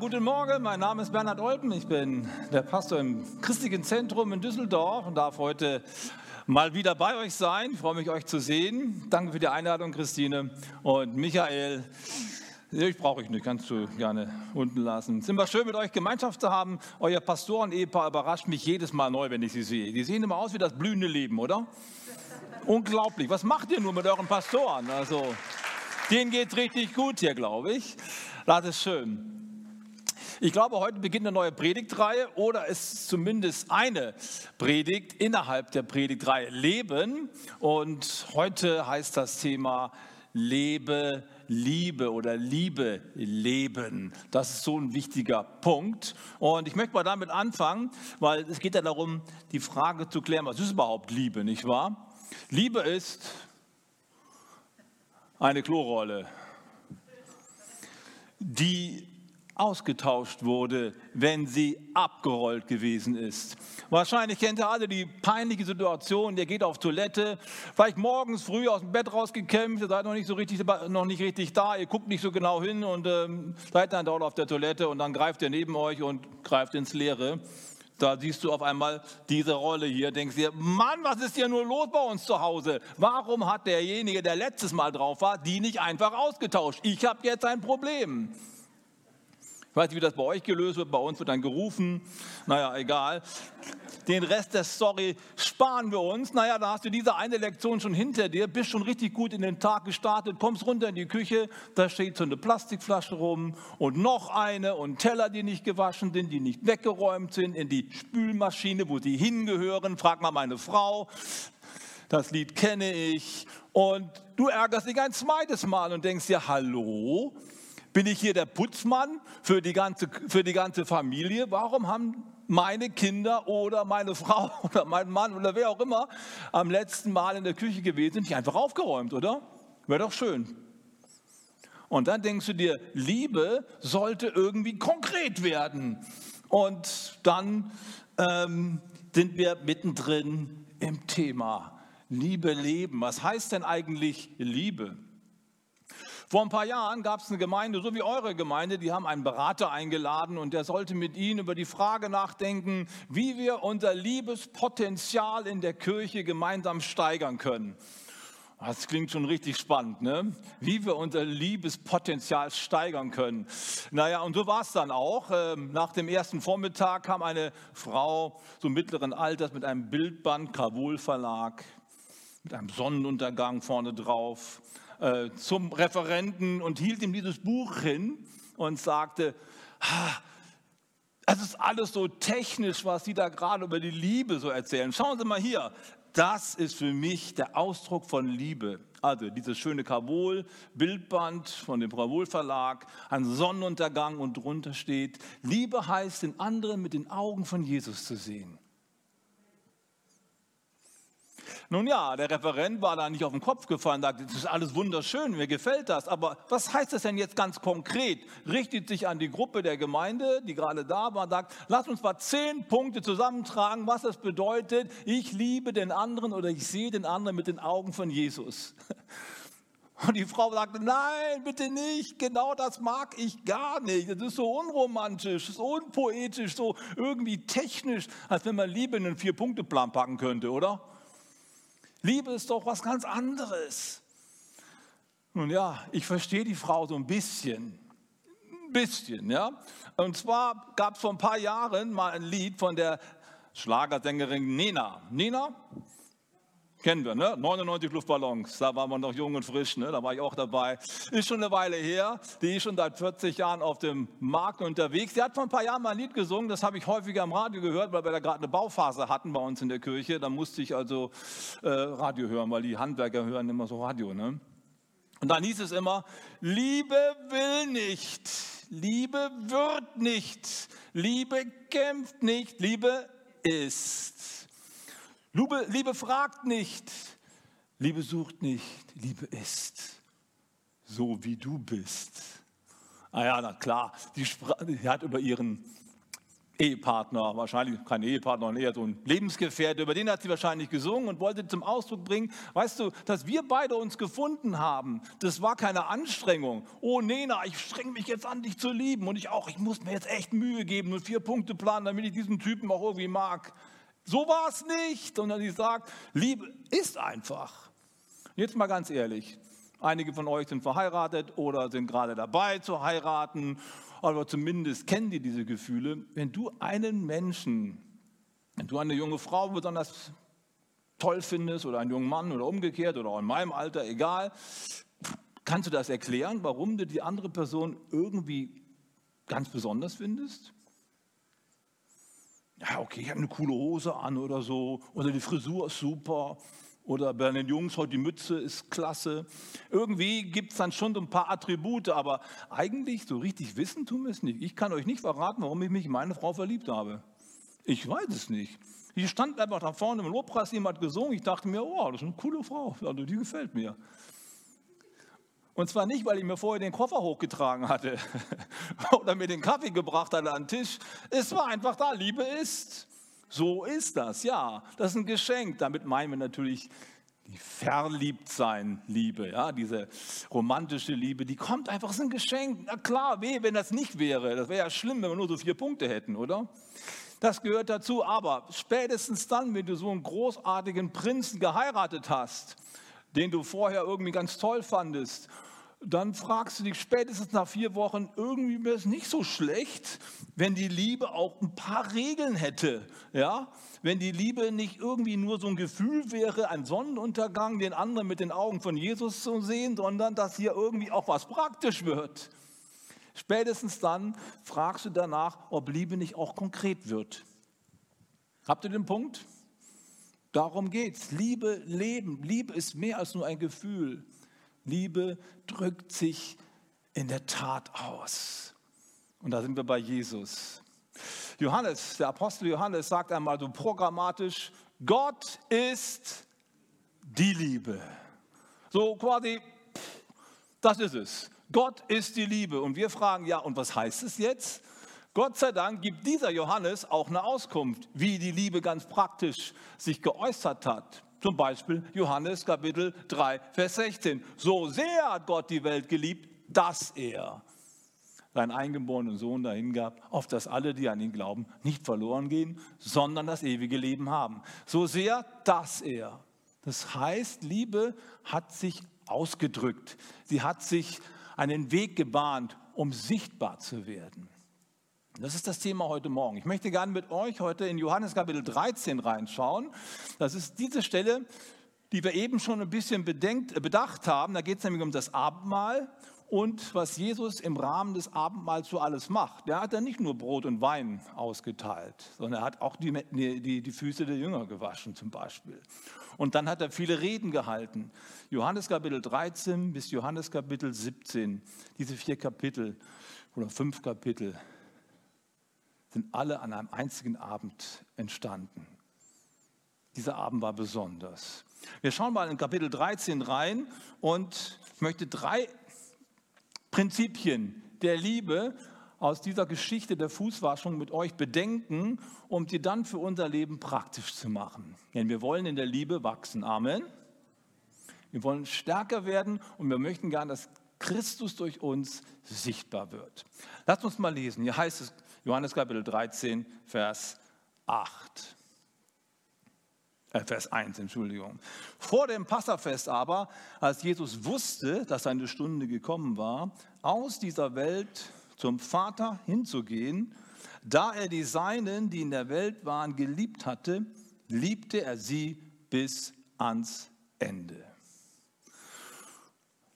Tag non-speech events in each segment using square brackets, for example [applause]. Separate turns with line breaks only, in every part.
Guten Morgen. Mein Name ist Bernhard Olpen. Ich bin der Pastor im Christlichen Zentrum in Düsseldorf und darf heute mal wieder bei euch sein. Ich freue mich, euch zu sehen. Danke für die Einladung, Christine. Und Michael, ich brauche ich nicht, kannst du gerne unten lassen. Es ist immer schön, mit euch Gemeinschaft zu haben. Euer Pastoren-Ehepaar überrascht mich jedes Mal neu, wenn ich sie sehe. Die sehen immer aus wie das blühende Leben, oder? Unglaublich. Was macht ihr nur mit euren Pastoren? Also, denen geht es richtig gut hier, glaube ich. Das ist schön. Ich glaube, heute beginnt eine neue Predigtreihe oder ist zumindest eine Predigt innerhalb der Predigtreihe Leben. Und heute heißt das Thema Lebe, Liebe oder Liebe, Leben. Das ist so ein wichtiger Punkt. Und ich möchte mal damit anfangen, weil es geht ja darum, die Frage zu klären, was ist überhaupt Liebe, nicht wahr? Liebe ist eine Klorolle, die ausgetauscht wurde, wenn sie abgerollt gewesen ist. Wahrscheinlich kennt ihr alle die peinliche Situation, ihr geht auf Toilette, vielleicht morgens früh aus dem Bett rausgekämpft, ihr seid noch nicht so richtig, noch nicht richtig da, ihr guckt nicht so genau hin und ähm, seid dann dort auf der Toilette und dann greift ihr neben euch und greift ins Leere. Da siehst du auf einmal diese Rolle hier, denkst dir, Mann, was ist hier nur los bei uns zu Hause? Warum hat derjenige, der letztes Mal drauf war, die nicht einfach ausgetauscht? Ich habe jetzt ein Problem. Ich weiß nicht, wie das bei euch gelöst wird. Bei uns wird dann gerufen. Naja, egal. Den Rest der Story sparen wir uns. Naja, da hast du diese eine Lektion schon hinter dir, bist schon richtig gut in den Tag gestartet, kommst runter in die Küche, da steht so eine Plastikflasche rum und noch eine und Teller, die nicht gewaschen sind, die nicht weggeräumt sind, in die Spülmaschine, wo sie hingehören. Frag mal meine Frau. Das Lied kenne ich. Und du ärgerst dich ein zweites Mal und denkst dir, hallo, bin ich hier der Putzmann für die ganze, für die ganze Familie? Warum haben meine Kinder oder meine [laughs] Frau oder mein Mann oder wer auch immer am letzten Mal in der Küche gewesen nicht einfach aufgeräumt, oder? Wäre doch schön. Und dann denkst du dir, Liebe sollte irgendwie konkret werden. Und dann ähm, sind wir mittendrin im Thema Liebe leben. Was heißt denn eigentlich Liebe? Vor ein paar Jahren gab es eine Gemeinde, so wie eure Gemeinde, die haben einen Berater eingeladen und der sollte mit ihnen über die Frage nachdenken, wie wir unser Liebespotenzial in der Kirche gemeinsam steigern können. Das klingt schon richtig spannend, ne? wie wir unser Liebespotenzial steigern können. Naja, und so war es dann auch. Ähm, nach dem ersten Vormittag kam eine Frau so mittleren Alters mit einem Bildband, Kravol Verlag, mit einem Sonnenuntergang vorne drauf äh, zum Referenten und hielt ihm dieses Buch hin und sagte, es ist alles so technisch, was Sie da gerade über die Liebe so erzählen. Schauen Sie mal hier, das ist für mich der Ausdruck von Liebe. Also dieses schöne Kabul, Bildband von dem Bravol Verlag, ein Sonnenuntergang und drunter steht, Liebe heißt, den anderen mit den Augen von Jesus zu sehen. Nun ja, der Referent war da nicht auf den Kopf gefallen, sagte, das ist alles wunderschön, mir gefällt das, aber was heißt das denn jetzt ganz konkret? Richtet sich an die Gruppe der Gemeinde, die gerade da war, sagt, lass uns mal zehn Punkte zusammentragen, was das bedeutet, ich liebe den anderen oder ich sehe den anderen mit den Augen von Jesus. [laughs] Und die Frau sagte, nein, bitte nicht, genau das mag ich gar nicht. Das ist so unromantisch, so unpoetisch, so irgendwie technisch, als wenn man Liebe in einen Vier-Punkte-Plan packen könnte, oder? Liebe ist doch was ganz anderes. Nun ja, ich verstehe die Frau so ein bisschen. Ein bisschen, ja. Und zwar gab es vor ein paar Jahren mal ein Lied von der Schlagersängerin Nena. Nena, Kennen wir, ne? 99 Luftballons, da waren wir noch jung und frisch, ne? da war ich auch dabei. Ist schon eine Weile her, die ist schon seit 40 Jahren auf dem Markt unterwegs. Sie hat vor ein paar Jahren mal ein Lied gesungen, das habe ich häufiger im Radio gehört, weil wir da gerade eine Bauphase hatten bei uns in der Kirche. Da musste ich also äh, Radio hören, weil die Handwerker hören immer so Radio. Ne? Und dann hieß es immer, Liebe will nicht, Liebe wird nicht, Liebe kämpft nicht, Liebe ist. Liebe, Liebe fragt nicht, Liebe sucht nicht, Liebe ist so wie du bist. Ah ja, na klar, die, die hat über ihren Ehepartner, wahrscheinlich kein Ehepartner, eher so ein Lebensgefährte, über den hat sie wahrscheinlich gesungen und wollte zum Ausdruck bringen, weißt du, dass wir beide uns gefunden haben, das war keine Anstrengung. Oh Nena, ich streng mich jetzt an, dich zu lieben und ich auch, ich muss mir jetzt echt Mühe geben und vier Punkte planen, damit ich diesen Typen auch irgendwie mag. So war es nicht, sondern sie sagt, Liebe ist einfach. Jetzt mal ganz ehrlich, einige von euch sind verheiratet oder sind gerade dabei zu heiraten aber zumindest kennen die diese Gefühle. Wenn du einen Menschen, wenn du eine junge Frau besonders toll findest oder einen jungen Mann oder umgekehrt oder auch in meinem Alter, egal, kannst du das erklären, warum du die andere Person irgendwie ganz besonders findest? Ja, okay, ich habe eine coole Hose an oder so, oder die Frisur ist super, oder bei den Jungs heute die Mütze ist klasse. Irgendwie gibt es dann schon so ein paar Attribute, aber eigentlich so richtig wissen tun wir es nicht. Ich kann euch nicht verraten, warum ich mich in meine Frau verliebt habe. Ich weiß es nicht. Die stand einfach da vorne im Lobpreis, jemand gesungen. Ich dachte mir, oh, das ist eine coole Frau, also die gefällt mir. Und zwar nicht, weil ich mir vorher den Koffer hochgetragen hatte [laughs] oder mir den Kaffee gebracht hatte an den Tisch. Es war einfach da, Liebe ist. So ist das, ja. Das ist ein Geschenk. Damit meinen wir natürlich die Verliebtsein-Liebe, ja, diese romantische Liebe, die kommt einfach, das ist ein Geschenk. Na klar, weh, wenn das nicht wäre. Das wäre ja schlimm, wenn wir nur so vier Punkte hätten, oder? Das gehört dazu. Aber spätestens dann, wenn du so einen großartigen Prinzen geheiratet hast, den du vorher irgendwie ganz toll fandest dann fragst du dich spätestens nach vier Wochen, irgendwie wäre es nicht so schlecht, wenn die Liebe auch ein paar Regeln hätte. Ja? Wenn die Liebe nicht irgendwie nur so ein Gefühl wäre, ein Sonnenuntergang, den anderen mit den Augen von Jesus zu sehen, sondern dass hier irgendwie auch was praktisch wird. Spätestens dann fragst du danach, ob Liebe nicht auch konkret wird. Habt ihr den Punkt? Darum geht's. Liebe, Leben. Liebe ist mehr als nur ein Gefühl. Liebe drückt sich in der Tat aus. Und da sind wir bei Jesus. Johannes, der Apostel Johannes sagt einmal so programmatisch, Gott ist die Liebe. So quasi, das ist es. Gott ist die Liebe. Und wir fragen, ja, und was heißt es jetzt? Gott sei Dank gibt dieser Johannes auch eine Auskunft, wie die Liebe ganz praktisch sich geäußert hat. Zum Beispiel Johannes Kapitel 3, Vers 16. So sehr hat Gott die Welt geliebt, dass er seinen eingeborenen Sohn dahin gab, auf dass alle, die an ihn glauben, nicht verloren gehen, sondern das ewige Leben haben. So sehr, dass er. Das heißt, Liebe hat sich ausgedrückt. Sie hat sich einen Weg gebahnt, um sichtbar zu werden. Das ist das Thema heute Morgen. Ich möchte gerne mit euch heute in Johannes Kapitel 13 reinschauen. Das ist diese Stelle, die wir eben schon ein bisschen bedenkt, bedacht haben. Da geht es nämlich um das Abendmahl und was Jesus im Rahmen des Abendmahls so alles macht. Der hat ja nicht nur Brot und Wein ausgeteilt, sondern er hat auch die, die, die Füße der Jünger gewaschen zum Beispiel. Und dann hat er viele Reden gehalten. Johannes Kapitel 13 bis Johannes Kapitel 17, diese vier Kapitel oder fünf Kapitel sind alle an einem einzigen Abend entstanden. Dieser Abend war besonders. Wir schauen mal in Kapitel 13 rein und ich möchte drei Prinzipien der Liebe aus dieser Geschichte der Fußwaschung mit euch bedenken, um sie dann für unser Leben praktisch zu machen. Denn wir wollen in der Liebe wachsen. Amen. Wir wollen stärker werden und wir möchten gern, dass Christus durch uns sichtbar wird. Lasst uns mal lesen. Hier heißt es Johannes Kapitel 13, Vers 8. Äh, Vers 1, Entschuldigung. Vor dem Passafest aber, als Jesus wusste, dass seine Stunde gekommen war, aus dieser Welt zum Vater hinzugehen, da er die Seinen, die in der Welt waren, geliebt hatte, liebte er sie bis ans Ende.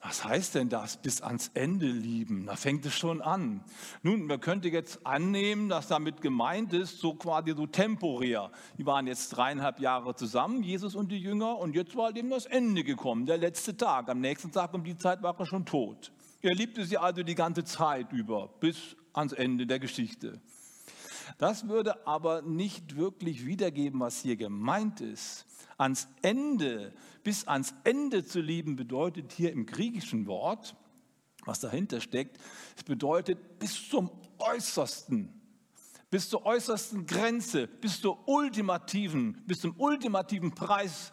Was heißt denn das, bis ans Ende lieben? Da fängt es schon an. Nun, man könnte jetzt annehmen, dass damit gemeint ist, so quasi so temporär. Die waren jetzt dreieinhalb Jahre zusammen, Jesus und die Jünger, und jetzt war eben das Ende gekommen, der letzte Tag. Am nächsten Tag um die Zeit war er schon tot. Er liebte sie also die ganze Zeit über, bis ans Ende der Geschichte. Das würde aber nicht wirklich wiedergeben, was hier gemeint ist. Ans Ende, bis ans Ende zu lieben, bedeutet hier im griechischen Wort, was dahinter steckt, es bedeutet bis zum Äußersten, bis zur äußersten Grenze, bis zur ultimativen, bis zum ultimativen Preis,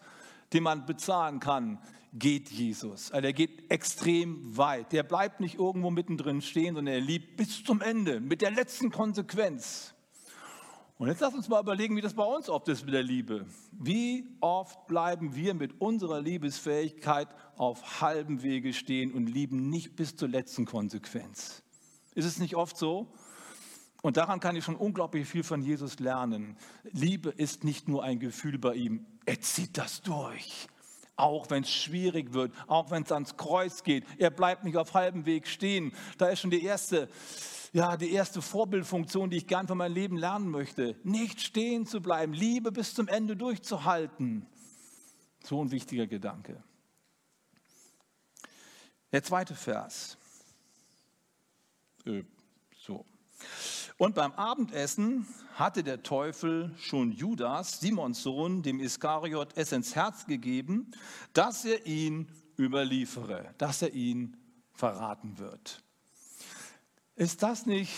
den man bezahlen kann, geht Jesus. Also er geht extrem weit. Der bleibt nicht irgendwo mittendrin stehen, sondern er liebt bis zum Ende, mit der letzten Konsequenz. Und jetzt lass uns mal überlegen, wie das bei uns oft ist mit der Liebe. Wie oft bleiben wir mit unserer Liebesfähigkeit auf halbem Wege stehen und lieben nicht bis zur letzten Konsequenz? Ist es nicht oft so? Und daran kann ich schon unglaublich viel von Jesus lernen. Liebe ist nicht nur ein Gefühl bei ihm, er zieht das durch. Auch wenn es schwierig wird, auch wenn es ans Kreuz geht. Er bleibt nicht auf halbem Weg stehen. Da ist schon die erste ja, die erste Vorbildfunktion, die ich gern für mein Leben lernen möchte. Nicht stehen zu bleiben, Liebe bis zum Ende durchzuhalten. So ein wichtiger Gedanke. Der zweite Vers. Äh, so. Und beim Abendessen hatte der Teufel schon Judas, Simons Sohn, dem Iskariot, es ins Herz gegeben, dass er ihn überliefere, dass er ihn verraten wird. Ist das nicht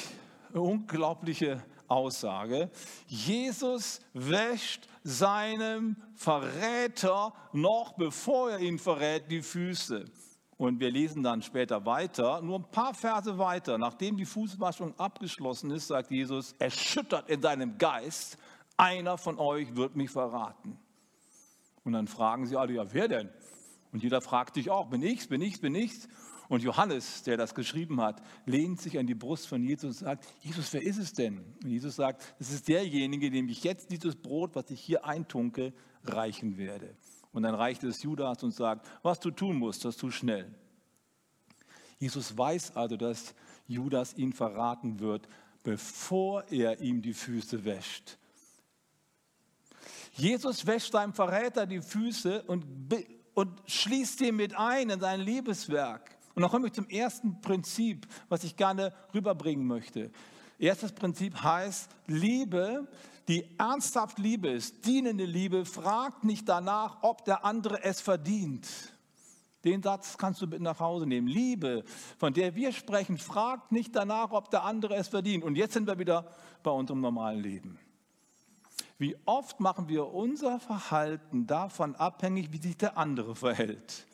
eine unglaubliche Aussage? Jesus wäscht seinem Verräter noch bevor er ihn verrät die Füße. Und wir lesen dann später weiter, nur ein paar Verse weiter, nachdem die Fußwaschung abgeschlossen ist, sagt Jesus, erschüttert in seinem Geist, einer von euch wird mich verraten. Und dann fragen sie alle, ja, wer denn? Und jeder fragt sich auch, bin ich's, bin ich's, bin ich's? Und Johannes, der das geschrieben hat, lehnt sich an die Brust von Jesus und sagt, Jesus, wer ist es denn? Und Jesus sagt, es ist derjenige, dem ich jetzt dieses Brot, was ich hier eintunke, reichen werde. Und dann reicht es Judas und sagt, was du tun musst, das tu schnell. Jesus weiß also, dass Judas ihn verraten wird, bevor er ihm die Füße wäscht. Jesus wäscht seinem Verräter die Füße und, und schließt ihn mit ein in sein Liebeswerk. Und dann komme ich zum ersten Prinzip, was ich gerne rüberbringen möchte. Erstes Prinzip heißt, Liebe, die ernsthaft Liebe ist, dienende Liebe, fragt nicht danach, ob der andere es verdient. Den Satz kannst du mit nach Hause nehmen. Liebe, von der wir sprechen, fragt nicht danach, ob der andere es verdient. Und jetzt sind wir wieder bei unserem normalen Leben. Wie oft machen wir unser Verhalten davon abhängig, wie sich der andere verhält?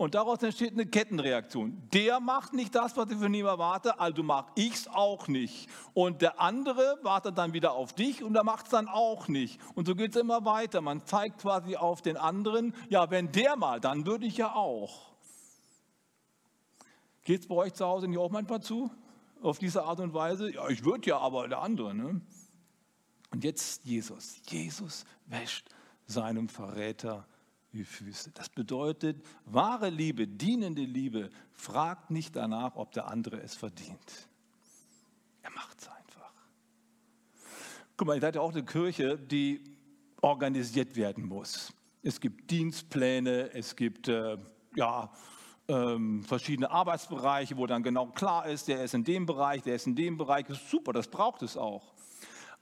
Und daraus entsteht eine Kettenreaktion. Der macht nicht das, was ich von ihm erwarte, also mache ich es auch nicht. Und der andere wartet dann wieder auf dich und der macht es dann auch nicht. Und so geht es immer weiter. Man zeigt quasi auf den anderen, ja, wenn der mal, dann würde ich ja auch. Geht es bei euch zu Hause nicht auch manchmal zu? Auf diese Art und Weise? Ja, ich würde ja, aber der andere. Ne? Und jetzt Jesus. Jesus wäscht seinem Verräter die Füße. Das bedeutet, wahre Liebe, dienende Liebe, fragt nicht danach, ob der andere es verdient. Er macht es einfach. Guck mal, ihr seid ja auch eine Kirche, die organisiert werden muss. Es gibt Dienstpläne, es gibt äh, ja, ähm, verschiedene Arbeitsbereiche, wo dann genau klar ist, der ist in dem Bereich, der ist in dem Bereich. Super, das braucht es auch.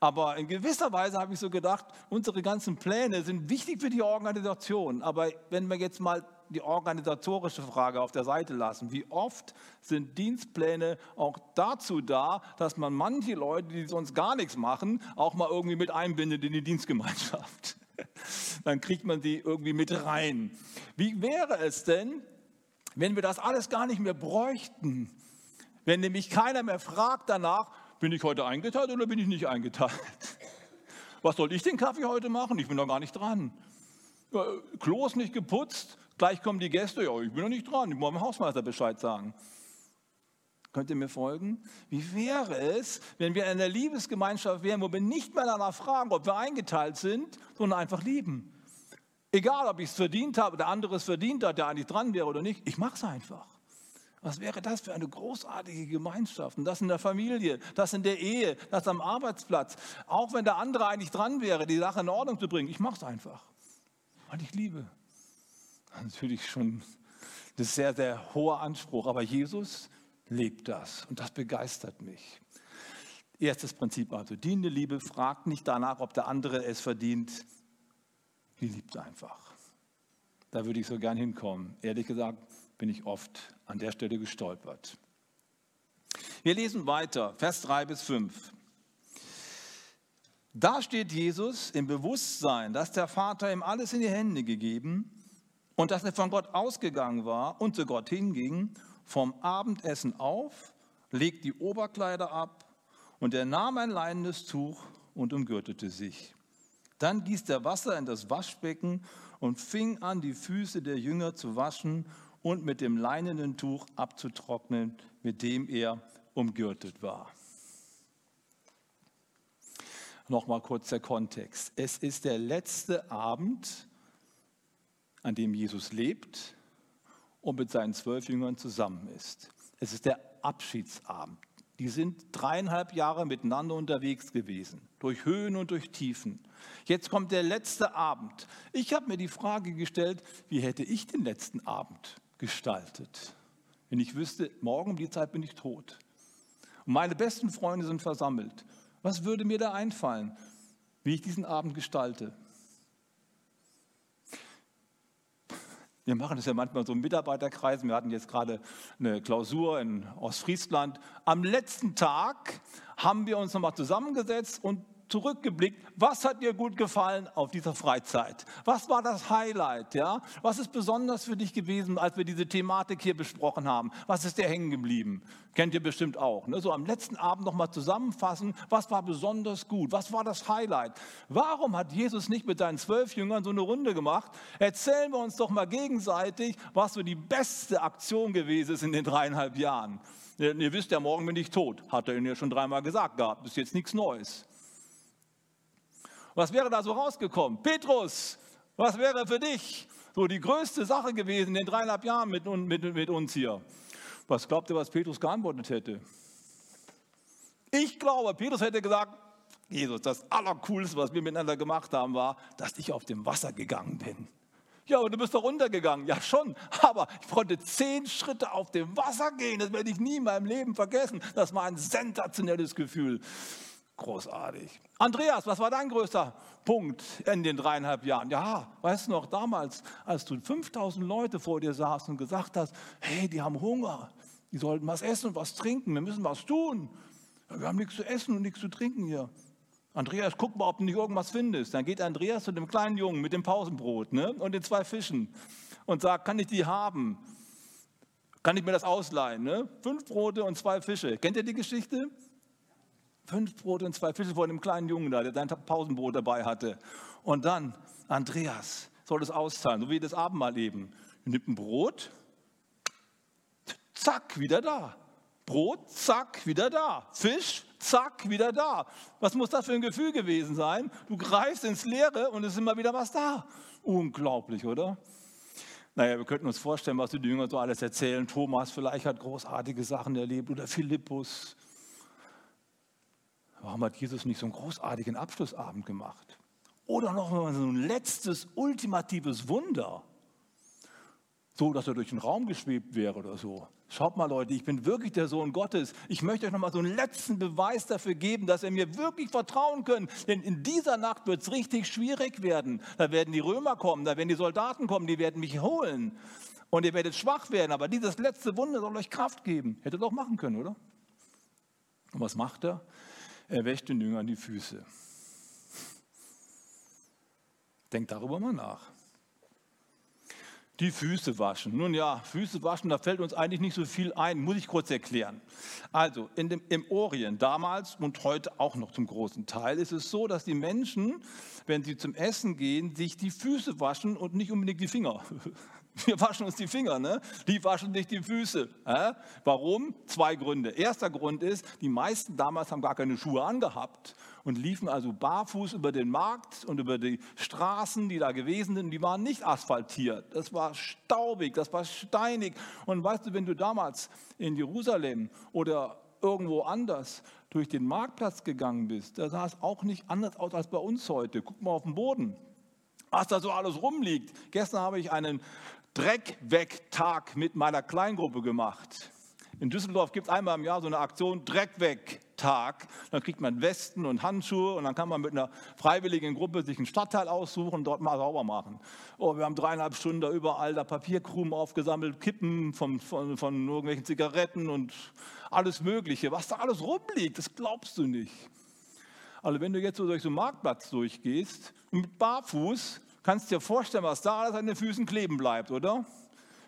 Aber in gewisser Weise habe ich so gedacht, unsere ganzen Pläne sind wichtig für die Organisation. Aber wenn wir jetzt mal die organisatorische Frage auf der Seite lassen, wie oft sind Dienstpläne auch dazu da, dass man manche Leute, die sonst gar nichts machen, auch mal irgendwie mit einbindet in die Dienstgemeinschaft? [laughs] Dann kriegt man sie irgendwie mit rein. Wie wäre es denn, wenn wir das alles gar nicht mehr bräuchten? Wenn nämlich keiner mehr fragt danach, bin ich heute eingeteilt oder bin ich nicht eingeteilt? [laughs] Was soll ich den Kaffee heute machen? Ich bin doch gar nicht dran. Ja, Klo ist nicht geputzt, gleich kommen die Gäste. Ja, ich bin noch nicht dran. Ich muss dem Hausmeister Bescheid sagen. Könnt ihr mir folgen? Wie wäre es, wenn wir in einer Liebesgemeinschaft wären, wo wir nicht mehr danach fragen, ob wir eingeteilt sind, sondern einfach lieben? Egal, ob ich es verdient habe, der andere es verdient hat, der eigentlich dran wäre oder nicht, ich mache es einfach. Was wäre das für eine großartige Gemeinschaft? Und das in der Familie, das in der Ehe, das am Arbeitsplatz. Auch wenn der andere eigentlich dran wäre, die Sache in Ordnung zu bringen. Ich mache es einfach, weil ich liebe. Natürlich schon ein sehr, sehr hoher Anspruch, aber Jesus lebt das und das begeistert mich. Erstes Prinzip also, dienende Liebe fragt nicht danach, ob der andere es verdient. Die liebt einfach. Da würde ich so gern hinkommen. Ehrlich gesagt, bin ich oft an der Stelle gestolpert. Wir lesen weiter, Vers 3 bis 5. Da steht Jesus im Bewusstsein, dass der Vater ihm alles in die Hände gegeben und dass er von Gott ausgegangen war und zu Gott hinging, vom Abendessen auf, legt die Oberkleider ab und er nahm ein leinendes Tuch und umgürtete sich. Dann gießt er Wasser in das Waschbecken und fing an, die Füße der Jünger zu waschen und mit dem leinenen Tuch abzutrocknen, mit dem er umgürtet war. Nochmal kurz der Kontext. Es ist der letzte Abend, an dem Jesus lebt und mit seinen zwölf Jüngern zusammen ist. Es ist der Abschiedsabend. Die sind dreieinhalb Jahre miteinander unterwegs gewesen, durch Höhen und durch Tiefen. Jetzt kommt der letzte Abend. Ich habe mir die Frage gestellt, wie hätte ich den letzten Abend gestaltet, wenn ich wüsste, morgen um die Zeit bin ich tot. Und meine besten Freunde sind versammelt. Was würde mir da einfallen, wie ich diesen Abend gestalte? Wir machen das ja manchmal so in Mitarbeiterkreisen. Wir hatten jetzt gerade eine Klausur in Ostfriesland. Am letzten Tag haben wir uns nochmal zusammengesetzt und zurückgeblickt, was hat dir gut gefallen auf dieser Freizeit? Was war das Highlight? Ja? Was ist besonders für dich gewesen, als wir diese Thematik hier besprochen haben? Was ist dir hängen geblieben? Kennt ihr bestimmt auch. Ne? So am letzten Abend nochmal zusammenfassen, was war besonders gut? Was war das Highlight? Warum hat Jesus nicht mit seinen zwölf Jüngern so eine Runde gemacht? Erzählen wir uns doch mal gegenseitig, was so die beste Aktion gewesen ist in den dreieinhalb Jahren. Ihr wisst ja, morgen bin ich tot. Hat er Ihnen ja schon dreimal gesagt gehabt. Ist jetzt nichts Neues. Was wäre da so rausgekommen? Petrus, was wäre für dich so die größte Sache gewesen in den dreieinhalb Jahren mit, mit, mit uns hier? Was glaubt ihr, was Petrus geantwortet hätte? Ich glaube, Petrus hätte gesagt, Jesus, das Allercoolste, was wir miteinander gemacht haben, war, dass ich auf dem Wasser gegangen bin. Ja, aber du bist doch runtergegangen. Ja, schon. Aber ich konnte zehn Schritte auf dem Wasser gehen. Das werde ich nie in meinem Leben vergessen. Das war ein sensationelles Gefühl. Großartig. Andreas, was war dein größter Punkt in den dreieinhalb Jahren? Ja, weißt du noch, damals, als du 5000 Leute vor dir saßen und gesagt hast, hey, die haben Hunger, die sollten was essen und was trinken, wir müssen was tun. Wir haben nichts zu essen und nichts zu trinken hier. Andreas, guck mal, ob du nicht irgendwas findest. Dann geht Andreas zu dem kleinen Jungen mit dem Pausenbrot ne, und den zwei Fischen und sagt, kann ich die haben? Kann ich mir das ausleihen? Ne? Fünf Brote und zwei Fische. Kennt ihr die Geschichte? Fünf Brote und zwei Fische von einem kleinen Jungen da, der sein Pausenbrot dabei hatte. Und dann, Andreas soll es auszahlen, so wie das Abendmahl eben. Nimmt ein Brot, zack, wieder da. Brot, zack, wieder da. Fisch, zack, wieder da. Was muss das für ein Gefühl gewesen sein? Du greifst ins Leere und es ist immer wieder was da. Unglaublich, oder? Naja, wir könnten uns vorstellen, was die Jünger so alles erzählen. Thomas vielleicht hat großartige Sachen erlebt oder Philippus Warum hat Jesus nicht so einen großartigen Abschlussabend gemacht? Oder noch mal so ein letztes, ultimatives Wunder. So, dass er durch den Raum geschwebt wäre oder so. Schaut mal, Leute, ich bin wirklich der Sohn Gottes. Ich möchte euch noch mal so einen letzten Beweis dafür geben, dass ihr mir wirklich vertrauen könnt. Denn in dieser Nacht wird es richtig schwierig werden. Da werden die Römer kommen, da werden die Soldaten kommen, die werden mich holen. Und ihr werdet schwach werden. Aber dieses letzte Wunder soll euch Kraft geben. Hätte doch machen können, oder? Und was macht er? Er wäscht den Jüngern die Füße. Denkt darüber mal nach. Die Füße waschen. Nun ja, Füße waschen, da fällt uns eigentlich nicht so viel ein, muss ich kurz erklären. Also dem, im Orient damals und heute auch noch zum großen Teil ist es so, dass die Menschen, wenn sie zum Essen gehen, sich die Füße waschen und nicht unbedingt die Finger. [laughs] Wir waschen uns die Finger, ne? die waschen sich die Füße. Äh? Warum? Zwei Gründe. Erster Grund ist, die meisten damals haben gar keine Schuhe angehabt und liefen also barfuß über den Markt und über die Straßen, die da gewesen sind. Die waren nicht asphaltiert. Das war staubig, das war steinig. Und weißt du, wenn du damals in Jerusalem oder irgendwo anders durch den Marktplatz gegangen bist, da sah es auch nicht anders aus als bei uns heute. Guck mal auf den Boden was da so alles rumliegt. Gestern habe ich einen Dreckweg-Tag mit meiner Kleingruppe gemacht. In Düsseldorf gibt es einmal im Jahr so eine Aktion Dreckweg-Tag. Dann kriegt man Westen und Handschuhe und dann kann man mit einer freiwilligen Gruppe sich einen Stadtteil aussuchen und dort mal sauber machen. Oh, wir haben dreieinhalb Stunden da überall da Papierkrumen aufgesammelt, Kippen von, von, von irgendwelchen Zigaretten und alles Mögliche. Was da alles rumliegt, das glaubst du nicht. Also wenn du jetzt so durch so einen Marktplatz durchgehst und mit Barfuß, kannst dir vorstellen, was da alles an den Füßen kleben bleibt, oder?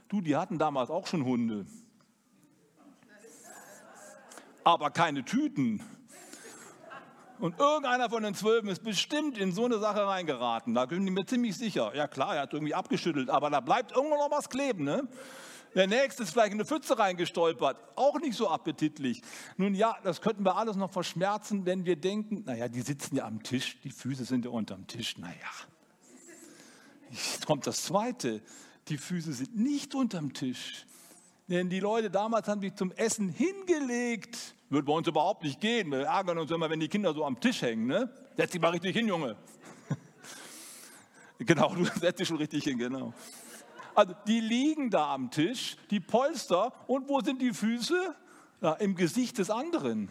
Du, die hatten damals auch schon Hunde. Aber keine Tüten. Und irgendeiner von den Zwölfen ist bestimmt in so eine Sache reingeraten. Da bin ich mir ziemlich sicher. Ja klar, er hat irgendwie abgeschüttelt, aber da bleibt irgendwo noch was kleben. Ne? Der nächste ist vielleicht in eine Pfütze reingestolpert. Auch nicht so appetitlich. Nun ja, das könnten wir alles noch verschmerzen, wenn wir denken, naja, die sitzen ja am Tisch, die Füße sind ja unterm Tisch. Naja. Jetzt kommt das Zweite. Die Füße sind nicht unterm Tisch. Denn die Leute damals haben sich zum Essen hingelegt. Wird bei uns überhaupt nicht gehen. Wir ärgern uns immer, wenn die Kinder so am Tisch hängen. Ne? Setz dich mal richtig hin, Junge. [laughs] genau, du setzt dich schon richtig hin, genau. Also die liegen da am Tisch, die Polster. Und wo sind die Füße? Ja, Im Gesicht des anderen.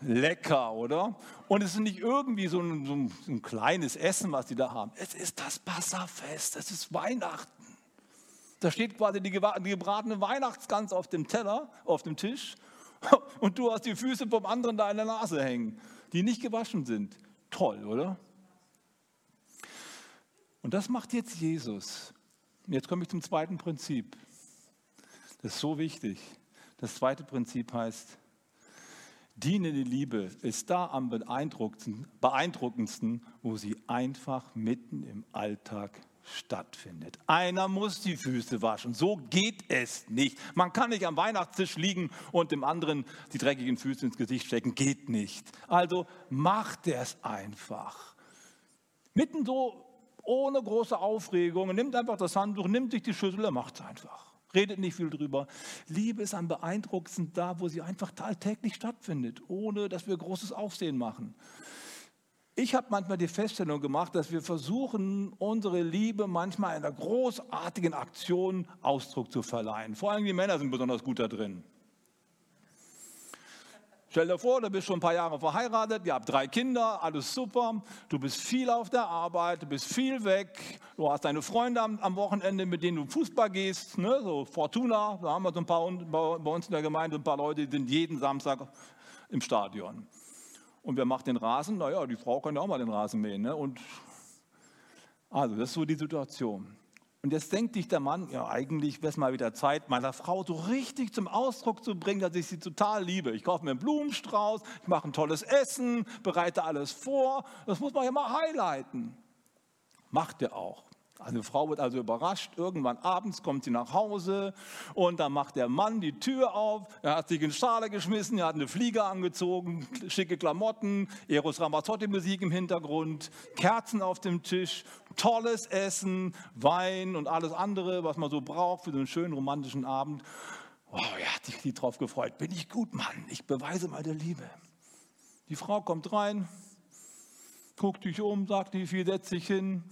Lecker, oder? Und es ist nicht irgendwie so ein, so ein, kleines Essen, was die da haben. Es ist das Passafest, es ist Weihnachten. Da steht quasi die gebratene Weihnachtsgans auf dem Teller, auf dem Tisch. [laughs] Und du hast die Füße vom anderen da in der Nase hängen, die nicht gewaschen sind. Toll, oder? Und das macht jetzt Jesus. Jetzt komme ich zum zweiten Prinzip. Das ist so wichtig. Das zweite Prinzip heißt, dienende Liebe ist da am beeindruckendsten, wo sie einfach mitten im Alltag stattfindet. Einer muss die Füße waschen. So geht es nicht. Man kann nicht am Weihnachtstisch liegen und dem anderen die dreckigen Füße ins Gesicht stecken. Geht nicht. Also macht es einfach. Mitten so ohne große Aufregung, nimmt einfach das Handtuch, nimmt sich die Schüssel, er macht es einfach. Redet nicht viel drüber. Liebe ist am beeindruckendsten da, wo sie einfach tagtäglich stattfindet, ohne dass wir großes Aufsehen machen. Ich habe manchmal die Feststellung gemacht, dass wir versuchen, unsere Liebe manchmal einer großartigen Aktion Ausdruck zu verleihen. Vor allem die Männer sind besonders gut da drin. Stell dir vor, du bist schon ein paar Jahre verheiratet, ihr habt drei Kinder, alles super, du bist viel auf der Arbeit, du bist viel weg, du hast deine Freunde am, am Wochenende, mit denen du Fußball gehst, ne? so Fortuna, da haben wir so ein paar bei uns in der Gemeinde ein paar Leute, die sind jeden Samstag im Stadion. Und wer macht den Rasen? Naja, die Frau kann ja auch mal den Rasen mähen. Ne? Und also, das ist so die Situation. Und jetzt denkt sich der Mann, ja, eigentlich wäre es mal wieder Zeit, meiner Frau so richtig zum Ausdruck zu bringen, dass ich sie total liebe. Ich kaufe mir einen Blumenstrauß, ich mache ein tolles Essen, bereite alles vor. Das muss man ja mal highlighten. Macht er auch. Eine Frau wird also überrascht, irgendwann abends kommt sie nach Hause und dann macht der Mann die Tür auf, er hat sich in Schale geschmissen, er hat eine Fliege angezogen, schicke Klamotten, Eros Ramazzotti Musik im Hintergrund, Kerzen auf dem Tisch, tolles Essen, Wein und alles andere, was man so braucht für so einen schönen romantischen Abend. Oh, er hat sich drauf gefreut. Bin ich gut, Mann, ich beweise der Liebe. Die Frau kommt rein, guckt sich um, sagt, wie viel setzt sich hin,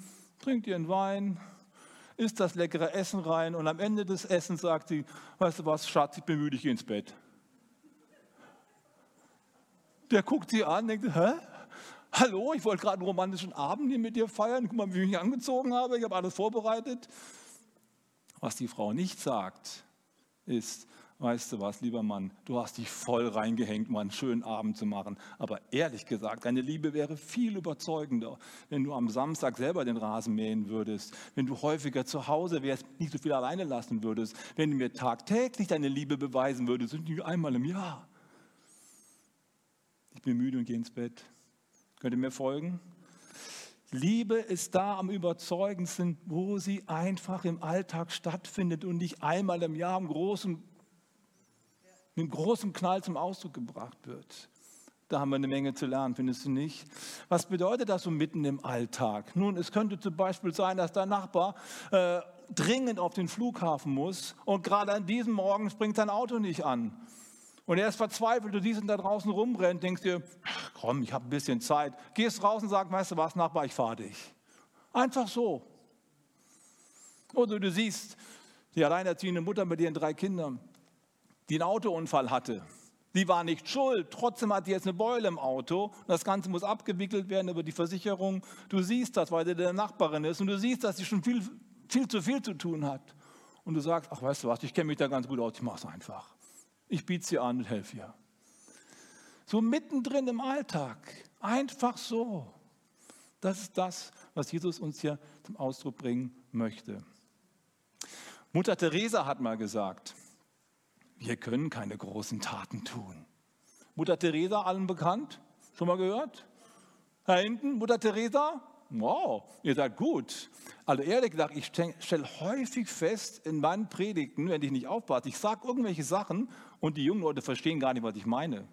trinkt ihren Wein, isst das leckere Essen rein und am Ende des Essens sagt sie, weißt du was, Schatz, ich bin müde, ich gehe ins Bett. Der guckt sie an, denkt, hä? Hallo, ich wollte gerade einen romantischen Abend hier mit dir feiern. Guck mal, wie ich mich angezogen habe. Ich habe alles vorbereitet. Was die Frau nicht sagt, ist, weißt du was, lieber Mann, du hast dich voll reingehängt, mal einen schönen Abend zu machen. Aber ehrlich gesagt, deine Liebe wäre viel überzeugender, wenn du am Samstag selber den Rasen mähen würdest, wenn du häufiger zu Hause wärst, nicht so viel alleine lassen würdest, wenn du mir tagtäglich deine Liebe beweisen würdest und nicht einmal im Jahr. Ich bin müde und gehe ins Bett. Könnt ihr mir folgen? Liebe ist da am überzeugendsten, wo sie einfach im Alltag stattfindet und nicht einmal im Jahr im großen mit großem Knall zum Ausdruck gebracht wird. Da haben wir eine Menge zu lernen, findest du nicht? Was bedeutet das so mitten im Alltag? Nun, es könnte zum Beispiel sein, dass dein Nachbar äh, dringend auf den Flughafen muss und gerade an diesem Morgen springt sein Auto nicht an. Und er ist verzweifelt, du siehst ihn da draußen rumrennen, denkst dir, komm, ich habe ein bisschen Zeit. Gehst raus und sagst, weißt du was, Nachbar, ich fahre dich. Einfach so. Oder du siehst die alleinerziehende Mutter mit ihren drei Kindern die einen Autounfall hatte. Die war nicht schuld, trotzdem hat die jetzt eine Beule im Auto. Das Ganze muss abgewickelt werden über die Versicherung. Du siehst das, weil der der Nachbarin ist und du siehst, dass sie schon viel, viel zu viel zu tun hat. Und du sagst, ach weißt du was, ich kenne mich da ganz gut aus, ich mache es einfach. Ich biete sie an und helfe ihr. So mittendrin im Alltag. Einfach so. Das ist das, was Jesus uns hier zum Ausdruck bringen möchte. Mutter Teresa hat mal gesagt, wir können keine großen Taten tun. Mutter Teresa, allen bekannt? Schon mal gehört? Da hinten, Mutter Teresa? Wow, ihr seid gut. Also ehrlich gesagt, ich stelle häufig fest in meinen Predigten, wenn ich nicht aufpasse, ich sage irgendwelche Sachen und die jungen Leute verstehen gar nicht, was ich meine.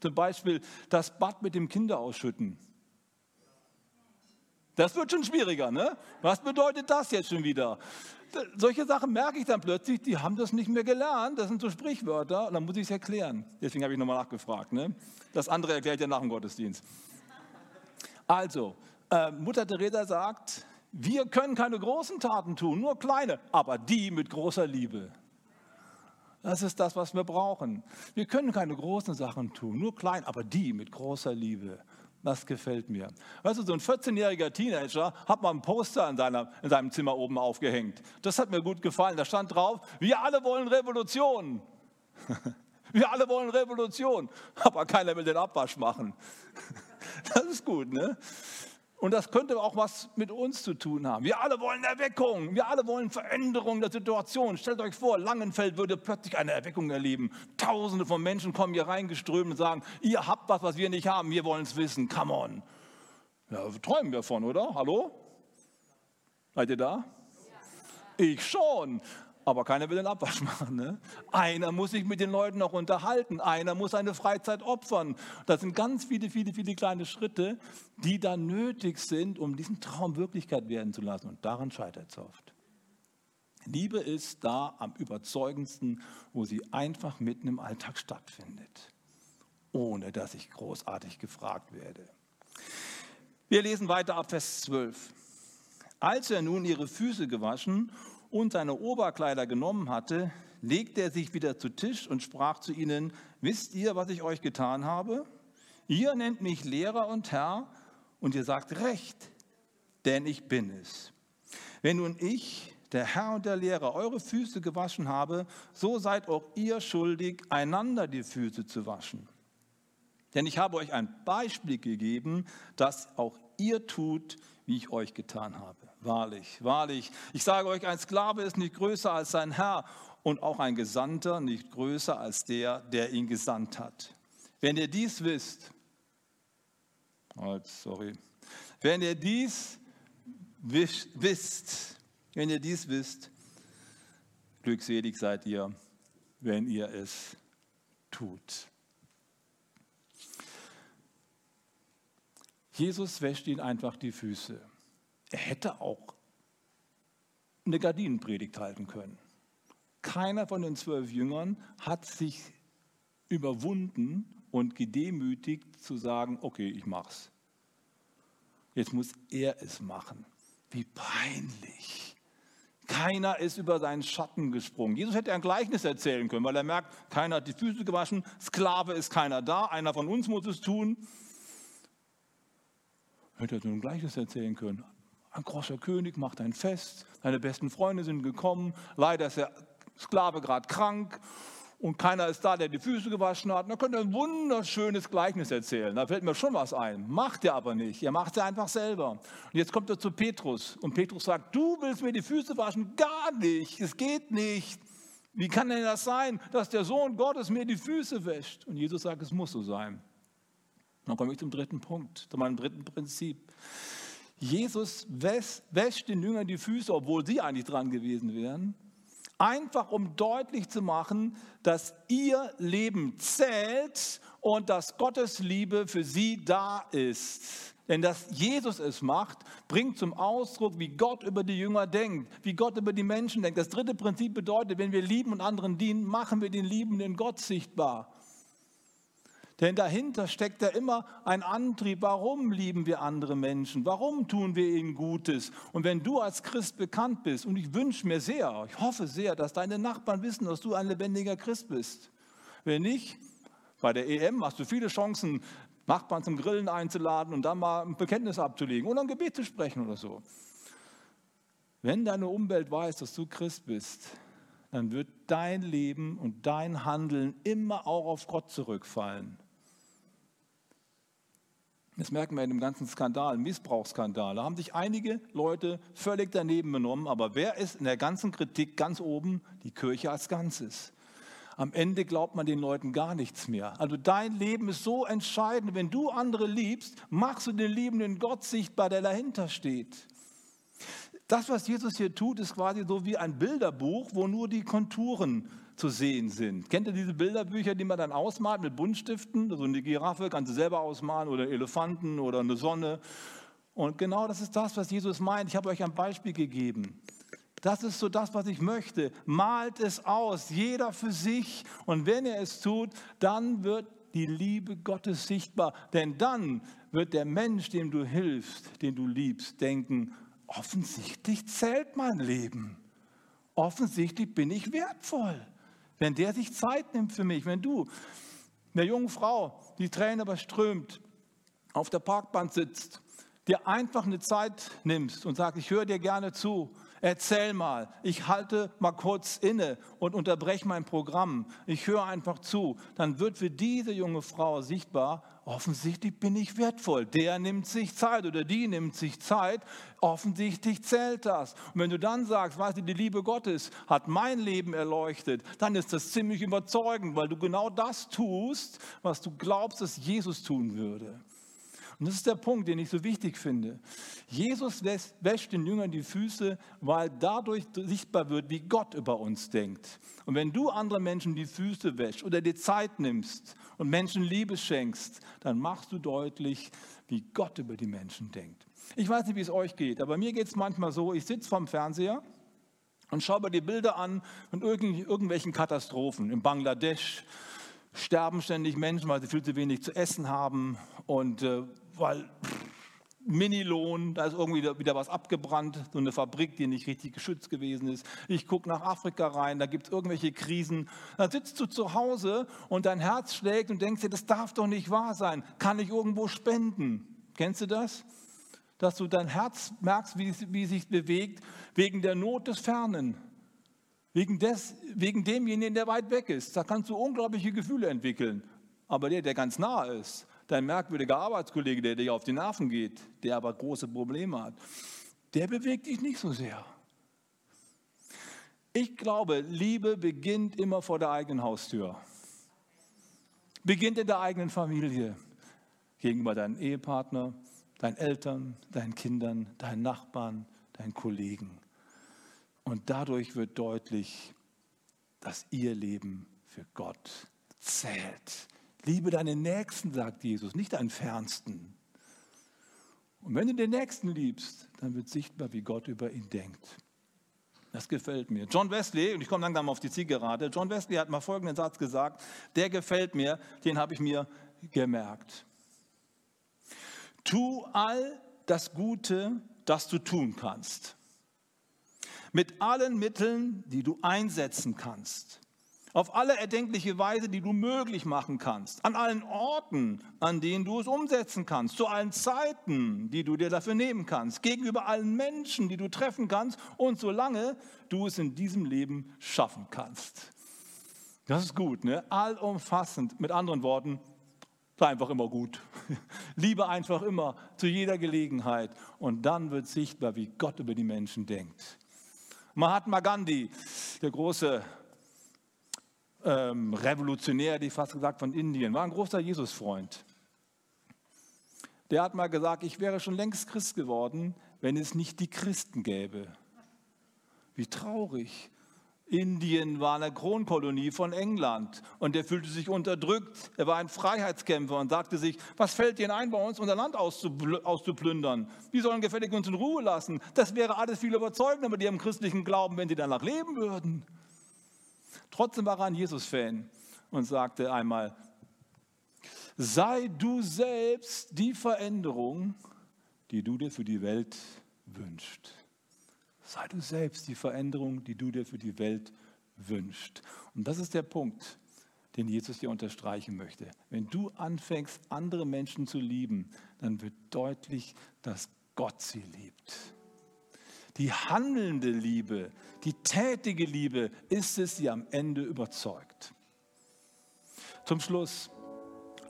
Zum Beispiel das Bad mit dem Kinderausschütten. Das wird schon schwieriger, ne? Was bedeutet das jetzt schon wieder? Solche Sachen merke ich dann plötzlich, die haben das nicht mehr gelernt. Das sind so Sprichwörter und dann muss ich es erklären. Deswegen habe ich nochmal nachgefragt. Ne? Das andere erklärt ja nach dem Gottesdienst. Also, äh, Mutter Teresa sagt, wir können keine großen Taten tun, nur kleine, aber die mit großer Liebe. Das ist das, was wir brauchen. Wir können keine großen Sachen tun, nur klein, aber die mit großer Liebe. Das gefällt mir. Weißt du, so ein 14-jähriger Teenager hat mal ein Poster in, seiner, in seinem Zimmer oben aufgehängt. Das hat mir gut gefallen. Da stand drauf, wir alle wollen Revolution. [laughs] Wir alle wollen Revolution, aber keiner will den Abwasch machen. [laughs] Das ist gut, ne? Und das könnte auch was mit uns zu tun haben. Wir alle wollen Erweckung. Wir alle wollen Veränderung der Situation. Stellt euch vor, Langenfeld würde plötzlich eine Erweckung erleben. Tausende von Menschen kommen hier reingeströmt und sagen, ihr habt was, was wir nicht haben. Wir wollen es wissen. Come on. Ja, träumen wir von, oder? Hallo? Seid ihr da? Ich schon aber keiner will den Abwasch [laughs] machen. Ne? Einer muss sich mit den Leuten noch unterhalten, einer muss seine Freizeit opfern. Das sind ganz viele, viele, viele kleine Schritte, die dann nötig sind, um diesen Traum Wirklichkeit werden zu lassen. Und daran scheitert es oft. Liebe ist da am überzeugendsten, wo sie einfach mitten im Alltag stattfindet, ohne dass ich großartig gefragt werde. Wir lesen weiter ab Vers 12. Als er nun ihre Füße gewaschen und seine Oberkleider genommen hatte, legte er sich wieder zu Tisch und sprach zu ihnen, wisst ihr, was ich euch getan habe? Ihr nennt mich Lehrer und Herr und ihr sagt recht, denn ich bin es. Wenn nun ich, der Herr und der Lehrer, eure Füße gewaschen habe, so seid auch ihr schuldig, einander die Füße zu waschen. Denn ich habe euch ein Beispiel gegeben, dass auch ihr tut, wie ich euch getan habe. Wahrlich, wahrlich, ich sage euch, ein Sklave ist nicht größer als sein Herr und auch ein Gesandter nicht größer als der, der ihn gesandt hat. Wenn ihr dies wisst, oh, sorry, wenn ihr dies wisst, wenn ihr dies wisst, glückselig seid ihr, wenn ihr es tut. Jesus wäscht ihn einfach die Füße. Er hätte auch eine Gardinenpredigt halten können. Keiner von den zwölf Jüngern hat sich überwunden und gedemütigt zu sagen, okay, ich mach's. Jetzt muss er es machen. Wie peinlich. Keiner ist über seinen Schatten gesprungen. Jesus hätte ein Gleichnis erzählen können, weil er merkt, keiner hat die Füße gewaschen, Sklave ist keiner da, einer von uns muss es tun. Hätte er so ein Gleichnis erzählen können. Ein großer König macht ein Fest, seine besten Freunde sind gekommen, leider ist der Sklave gerade krank und keiner ist da, der die Füße gewaschen hat. Da könnte ein wunderschönes Gleichnis erzählen. Da fällt mir schon was ein. Macht er aber nicht. Er macht es einfach selber. Und jetzt kommt er zu Petrus und Petrus sagt, du willst mir die Füße waschen? Gar nicht. Es geht nicht. Wie kann denn das sein, dass der Sohn Gottes mir die Füße wäscht? Und Jesus sagt, es muss so sein. Dann komme ich zum dritten Punkt, zu meinem dritten Prinzip. Jesus wäscht den Jüngern die Füße, obwohl sie eigentlich dran gewesen wären, einfach um deutlich zu machen, dass ihr Leben zählt und dass Gottes Liebe für sie da ist. Denn dass Jesus es macht, bringt zum Ausdruck, wie Gott über die Jünger denkt, wie Gott über die Menschen denkt. Das dritte Prinzip bedeutet, wenn wir lieben und anderen dienen, machen wir den liebenden Gott sichtbar. Denn dahinter steckt ja immer ein Antrieb. Warum lieben wir andere Menschen? Warum tun wir ihnen Gutes? Und wenn du als Christ bekannt bist, und ich wünsche mir sehr, ich hoffe sehr, dass deine Nachbarn wissen, dass du ein lebendiger Christ bist. Wenn nicht, bei der EM hast du viele Chancen, Nachbarn zum Grillen einzuladen und dann mal ein Bekenntnis abzulegen oder ein Gebet zu sprechen oder so. Wenn deine Umwelt weiß, dass du Christ bist, dann wird dein Leben und dein Handeln immer auch auf Gott zurückfallen. Das merken wir in dem ganzen Skandal, Missbrauchsskandal. Da haben sich einige Leute völlig daneben benommen. Aber wer ist in der ganzen Kritik ganz oben? Die Kirche als Ganzes. Am Ende glaubt man den Leuten gar nichts mehr. Also dein Leben ist so entscheidend. Wenn du andere liebst, machst du den liebenden Gott sichtbar, der dahinter steht. Das, was Jesus hier tut, ist quasi so wie ein Bilderbuch, wo nur die Konturen zu sehen sind. Kennt ihr diese Bilderbücher, die man dann ausmalt mit Buntstiften? So eine Giraffe kannst du selber ausmalen oder Elefanten oder eine Sonne. Und genau das ist das, was Jesus meint. Ich habe euch ein Beispiel gegeben. Das ist so das, was ich möchte. Malt es aus, jeder für sich. Und wenn er es tut, dann wird die Liebe Gottes sichtbar. Denn dann wird der Mensch, dem du hilfst, den du liebst, denken, offensichtlich zählt mein Leben. Offensichtlich bin ich wertvoll. Wenn der sich Zeit nimmt für mich, wenn du, eine junge Frau, die Tränen überströmt, auf der Parkbank sitzt, dir einfach eine Zeit nimmst und sagst, ich höre dir gerne zu, erzähl mal, ich halte mal kurz inne und unterbreche mein Programm, ich höre einfach zu, dann wird für diese junge Frau sichtbar, offensichtlich bin ich wertvoll. Der nimmt sich Zeit oder die nimmt sich Zeit, offensichtlich zählt das. Und wenn du dann sagst, weißt du, die Liebe Gottes hat mein Leben erleuchtet, dann ist das ziemlich überzeugend, weil du genau das tust, was du glaubst, dass Jesus tun würde. Und das ist der Punkt, den ich so wichtig finde. Jesus wäscht den Jüngern die Füße, weil dadurch sichtbar wird, wie Gott über uns denkt. Und wenn du anderen Menschen die Füße wäschst oder dir Zeit nimmst und Menschen Liebe schenkst, dann machst du deutlich, wie Gott über die Menschen denkt. Ich weiß nicht, wie es euch geht, aber mir geht es manchmal so, ich sitze vorm Fernseher und schaue mir die Bilder an von irgendwelchen Katastrophen in Bangladesch, sterben ständig Menschen, weil sie viel zu wenig zu essen haben und äh, weil Minilohn, da ist irgendwie wieder was abgebrannt, so eine Fabrik, die nicht richtig geschützt gewesen ist. Ich gucke nach Afrika rein, da gibt es irgendwelche Krisen. Dann sitzt du zu Hause und dein Herz schlägt und denkst dir, das darf doch nicht wahr sein. Kann ich irgendwo spenden? Kennst du das? Dass du dein Herz merkst, wie, wie sich bewegt, wegen der Not des Fernen. Wegen, des, wegen demjenigen, der weit weg ist. Da kannst du unglaubliche Gefühle entwickeln. Aber der, der ganz nah ist, dein merkwürdiger Arbeitskollege, der dir auf die Nerven geht, der aber große Probleme hat, der bewegt dich nicht so sehr. Ich glaube, Liebe beginnt immer vor der eigenen Haustür. Beginnt in der eigenen Familie, gegenüber deinem Ehepartner, deinen Eltern, deinen Kindern, deinen Nachbarn, deinen Kollegen. Und dadurch wird deutlich, dass ihr Leben für Gott zählt. Liebe deinen Nächsten, sagt Jesus, nicht deinen Fernsten. Und wenn du den Nächsten liebst, dann wird sichtbar, wie Gott über ihn denkt. Das gefällt mir. John Wesley, und ich komme langsam auf die Zielgerade, John Wesley hat mal folgenden Satz gesagt, der gefällt mir, den habe ich mir gemerkt. Tu all das Gute, das du tun kannst mit allen Mitteln, die du einsetzen kannst. Auf alle erdenkliche Weise, die du möglich machen kannst. An allen Orten, an denen du es umsetzen kannst. Zu allen Zeiten, die du dir dafür nehmen kannst. Gegenüber allen Menschen, die du treffen kannst. Und solange du es in diesem Leben schaffen kannst. Das ist gut, ne? Allumfassend. Mit anderen Worten, sei einfach immer gut. [laughs] Liebe einfach immer zu jeder Gelegenheit. Und dann wird sichtbar, wie Gott über die Menschen denkt. Mahatma Gandhi, der große ähm, Revolutionär, die fast gesagt von Indien, war ein großer Jesusfreund. Der hat mal gesagt, ich wäre schon längst Christ geworden, wenn es nicht die Christen gäbe. Wie traurig. Indien war eine Kronkolonie von England und er fühlte sich unterdrückt. Er war ein Freiheitskämpfer und sagte sich, was fällt Ihnen ein, bei uns unser Land auszuplündern? Die sollen gefällig uns in Ruhe lassen. Das wäre alles viel überzeugender mit ihrem christlichen Glauben, wenn sie danach leben würden. Trotzdem war er ein Jesus-Fan und sagte einmal, sei du selbst die Veränderung, die du dir für die Welt wünschst. Sei du selbst die Veränderung, die du dir für die Welt wünschst. Und das ist der Punkt, den Jesus dir unterstreichen möchte. Wenn du anfängst, andere Menschen zu lieben, dann wird deutlich, dass Gott sie liebt. Die handelnde Liebe, die tätige Liebe ist es, die am Ende überzeugt. Zum Schluss,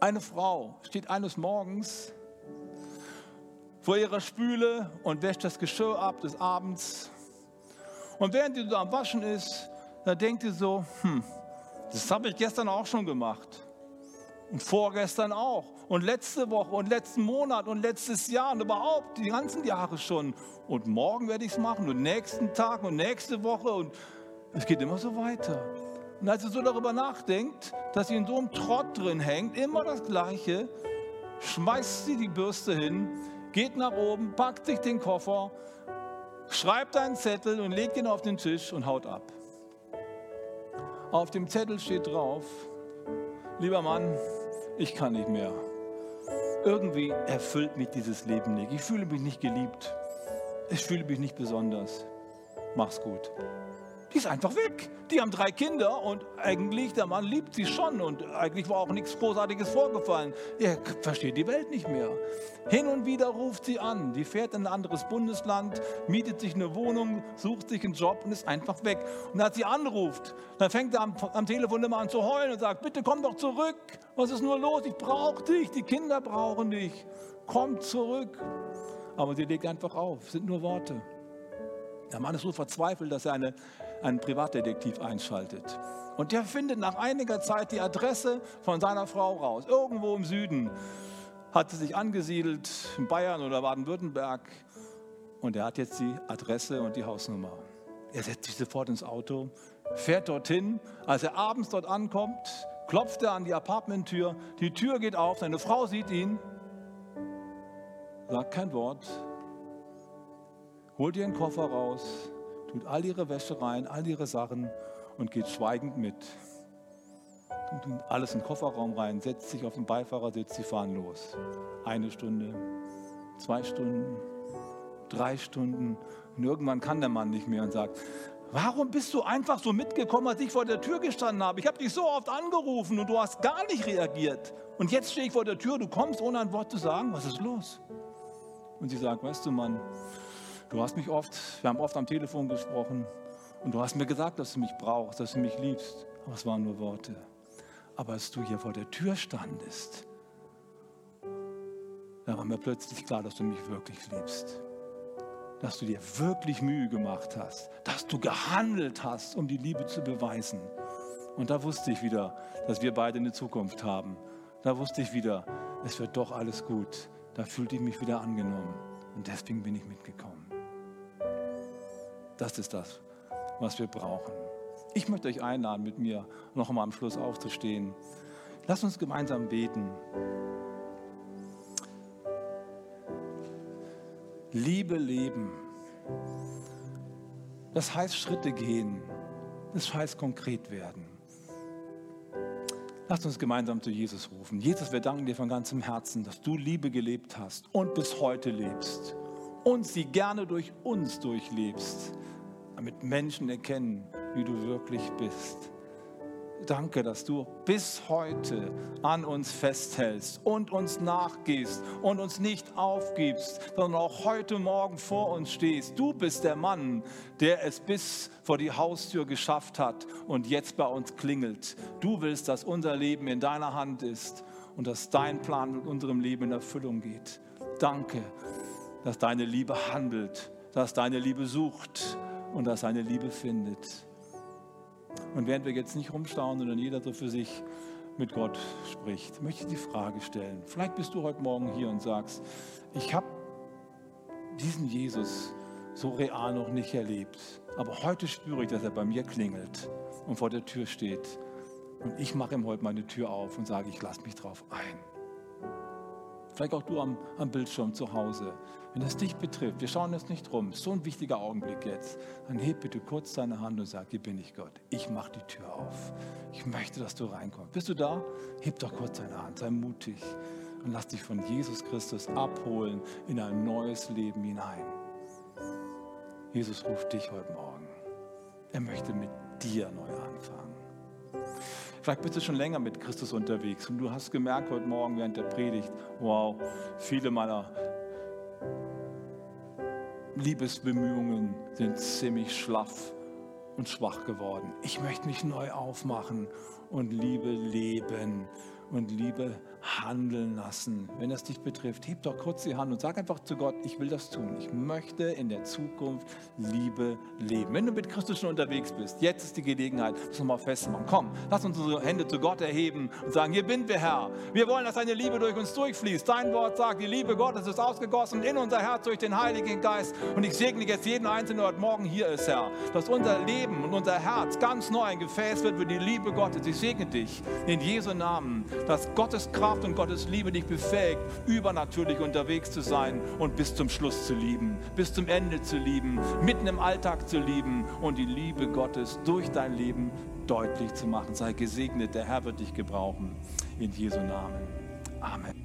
eine Frau steht eines Morgens vor ihrer Spüle und wäscht das Geschirr ab des Abends. Und während sie so am Waschen ist, da denkt sie so, hm, das habe ich gestern auch schon gemacht. Und vorgestern auch. Und letzte Woche und letzten Monat und letztes Jahr und überhaupt die ganzen Jahre schon. Und morgen werde ich es machen und nächsten Tag und nächste Woche. Und es geht immer so weiter. Und als sie so darüber nachdenkt, dass sie in so einem Trott drin hängt, immer das Gleiche, schmeißt sie die Bürste hin, geht nach oben, packt sich den Koffer, schreibt einen Zettel und legt ihn auf den Tisch und haut ab. Auf dem Zettel steht drauf, lieber Mann, ich kann nicht mehr. Irgendwie erfüllt mich dieses Leben nicht. Ich fühle mich nicht geliebt. Ich fühle mich nicht besonders. Mach's gut. Die ist einfach weg. Die haben drei Kinder und eigentlich, der Mann liebt sie schon und eigentlich war auch nichts Großartiges vorgefallen. Er versteht die Welt nicht mehr. Hin und wieder ruft sie an. Die fährt in ein anderes Bundesland, mietet sich eine Wohnung, sucht sich einen Job und ist einfach weg. Und als sie anruft, dann fängt er am, am Telefon immer an zu heulen und sagt, bitte komm doch zurück. Was ist nur los? Ich brauche dich. Die Kinder brauchen dich. Komm zurück. Aber sie legt einfach auf. sind nur Worte. Der Mann ist so verzweifelt, dass er eine einen Privatdetektiv einschaltet. Und der findet nach einiger Zeit die Adresse von seiner Frau raus. Irgendwo im Süden hat sie sich angesiedelt, in Bayern oder Baden-Württemberg. Und er hat jetzt die Adresse und die Hausnummer. Er setzt sich sofort ins Auto, fährt dorthin. Als er abends dort ankommt, klopft er an die Apartmenttür. Die Tür geht auf, seine Frau sieht ihn, sagt kein Wort, holt ihren Koffer raus, tut all ihre Wäsche rein, all ihre Sachen und geht schweigend mit. Tut alles in den Kofferraum rein, setzt sich auf den Beifahrersitz, sie fahren los. Eine Stunde, zwei Stunden, drei Stunden. Und irgendwann kann der Mann nicht mehr und sagt, warum bist du einfach so mitgekommen, als ich vor der Tür gestanden habe? Ich habe dich so oft angerufen und du hast gar nicht reagiert. Und jetzt stehe ich vor der Tür, du kommst ohne ein Wort zu sagen, was ist los? Und sie sagt, weißt du Mann, Du hast mich oft, wir haben oft am Telefon gesprochen und du hast mir gesagt, dass du mich brauchst, dass du mich liebst. Aber es waren nur Worte. Aber als du hier vor der Tür standest, da war mir plötzlich klar, dass du mich wirklich liebst. Dass du dir wirklich Mühe gemacht hast. Dass du gehandelt hast, um die Liebe zu beweisen. Und da wusste ich wieder, dass wir beide eine Zukunft haben. Da wusste ich wieder, es wird doch alles gut. Da fühlte ich mich wieder angenommen. Und deswegen bin ich mitgekommen. Das ist das, was wir brauchen. Ich möchte euch einladen, mit mir noch einmal am Schluss aufzustehen. Lasst uns gemeinsam beten. Liebe leben. Das heißt Schritte gehen. Das heißt konkret werden. Lasst uns gemeinsam zu Jesus rufen. Jesus, wir danken dir von ganzem Herzen, dass du Liebe gelebt hast und bis heute lebst und sie gerne durch uns durchlebst damit Menschen erkennen, wie du wirklich bist. Danke, dass du bis heute an uns festhältst und uns nachgehst und uns nicht aufgibst, sondern auch heute Morgen vor uns stehst. Du bist der Mann, der es bis vor die Haustür geschafft hat und jetzt bei uns klingelt. Du willst, dass unser Leben in deiner Hand ist und dass dein Plan mit unserem Leben in Erfüllung geht. Danke, dass deine Liebe handelt, dass deine Liebe sucht und dass seine Liebe findet. Und während wir jetzt nicht rumstaunen, sondern jeder so für sich mit Gott spricht, möchte ich die Frage stellen. Vielleicht bist du heute Morgen hier und sagst, ich habe diesen Jesus so real noch nicht erlebt, aber heute spüre ich, dass er bei mir klingelt und vor der Tür steht. Und ich mache ihm heute meine Tür auf und sage, ich lasse mich drauf ein. Vielleicht auch du am, am Bildschirm zu Hause. Wenn es dich betrifft, wir schauen jetzt nicht rum, so ein wichtiger Augenblick jetzt, dann heb bitte kurz deine Hand und sag, hier bin ich Gott. Ich mache die Tür auf. Ich möchte, dass du reinkommst. Bist du da? Heb doch kurz deine Hand, sei mutig und lass dich von Jesus Christus abholen in ein neues Leben hinein. Jesus ruft dich heute Morgen. Er möchte mit dir neu anfangen. Vielleicht bist du schon länger mit Christus unterwegs und du hast gemerkt heute Morgen während der Predigt, wow, viele meiner Liebesbemühungen sind ziemlich schlaff und schwach geworden. Ich möchte mich neu aufmachen und Liebe leben und Liebe handeln lassen. Wenn das dich betrifft, heb doch kurz die Hand und sag einfach zu Gott, ich will das tun. Ich möchte in der Zukunft Liebe leben. Wenn du mit Christus schon unterwegs bist, jetzt ist die Gelegenheit, das nochmal festzumachen. Komm, lass uns unsere Hände zu Gott erheben und sagen, hier sind wir, Herr. Wir wollen, dass deine Liebe durch uns durchfließt. Dein Wort sagt, die Liebe Gottes ist ausgegossen in unser Herz durch den Heiligen Geist. Und ich segne jetzt jeden Einzelnen, der heute Morgen hier ist, Herr, dass unser Leben und unser Herz ganz neu ein Gefäß wird für die Liebe Gottes. Ich segne dich in Jesu Namen, dass Gottes Kraft und Gottes Liebe dich befähigt, übernatürlich unterwegs zu sein und bis zum Schluss zu lieben, bis zum Ende zu lieben, mitten im Alltag zu lieben und die Liebe Gottes durch dein Leben deutlich zu machen. Sei gesegnet, der Herr wird dich gebrauchen. In Jesu Namen. Amen.